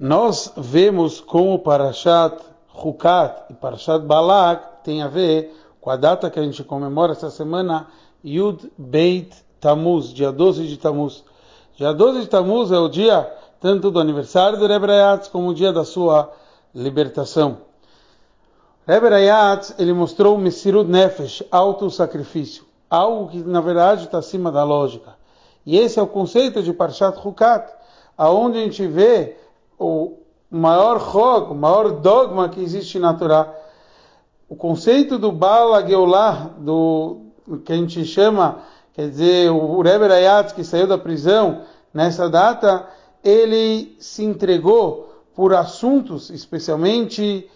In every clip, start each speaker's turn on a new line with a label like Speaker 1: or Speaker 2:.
Speaker 1: nós vemos como Parashat Hukat e Parashat Balak tem a ver com a data que a gente comemora essa semana, Yud Beit Tammuz, dia 12 de Tammuz. Dia 12 de Tammuz é o dia tanto do aniversário do Rebbe como o dia da sua libertação. Rebbe ele mostrou o Messirut Nefesh, auto-sacrifício, algo que na verdade está acima da lógica. E esse é o conceito de Parshat Hukat, aonde a gente vê o maior rog, o maior dogma que existe na Torá. O conceito do Baal Ageulah, do que a gente chama, quer dizer, o Rebbe Rayatz que saiu da prisão nessa data, ele se entregou por assuntos, especialmente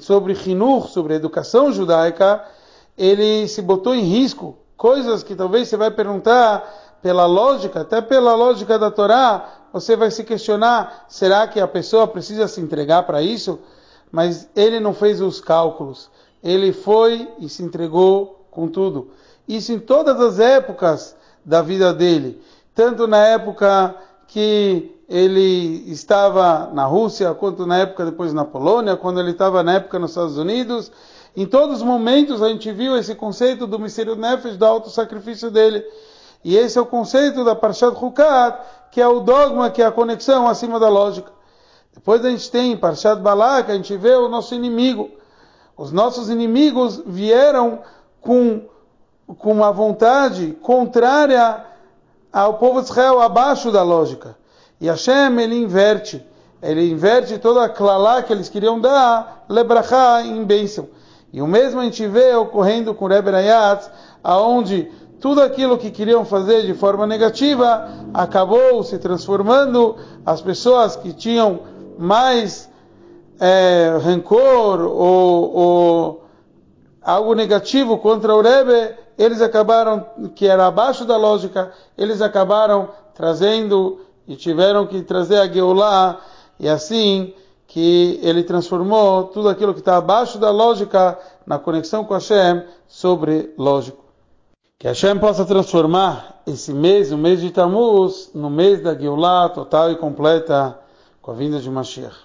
Speaker 1: sobre Hinur, sobre educação judaica, ele se botou em risco, coisas que talvez você vai perguntar pela lógica, até pela lógica da Torá, você vai se questionar, será que a pessoa precisa se entregar para isso? Mas ele não fez os cálculos. Ele foi e se entregou com tudo. Isso em todas as épocas da vida dele. Tanto na época que ele estava na Rússia, quanto na época depois na Polônia, quando ele estava na época nos Estados Unidos. Em todos os momentos a gente viu esse conceito do mistério nefesh, do auto-sacrifício dele. E esse é o conceito da Parshat Hukat, que é o dogma, que é a conexão acima da lógica. Depois a gente tem Parshat Balak, a gente vê o nosso inimigo. Os nossos inimigos vieram com, com uma vontade contrária ao povo de Israel, abaixo da lógica. E Hashem, ele inverte. Ele inverte toda a clalá que eles queriam dar, lebrachá, em bênção. E o mesmo a gente vê ocorrendo com Rebbe aonde tudo aquilo que queriam fazer de forma negativa acabou se transformando. As pessoas que tinham mais é, rancor ou, ou, algo negativo contra o Rebbe, eles acabaram, que era abaixo da lógica, eles acabaram trazendo e tiveram que trazer a Geulah, e assim que ele transformou tudo aquilo que está abaixo da lógica na conexão com Hashem sobre lógico. Que Hashem possa transformar esse mês, o mês de Tammuz, no mês da Geulah total e completa com a vinda de Mashiach.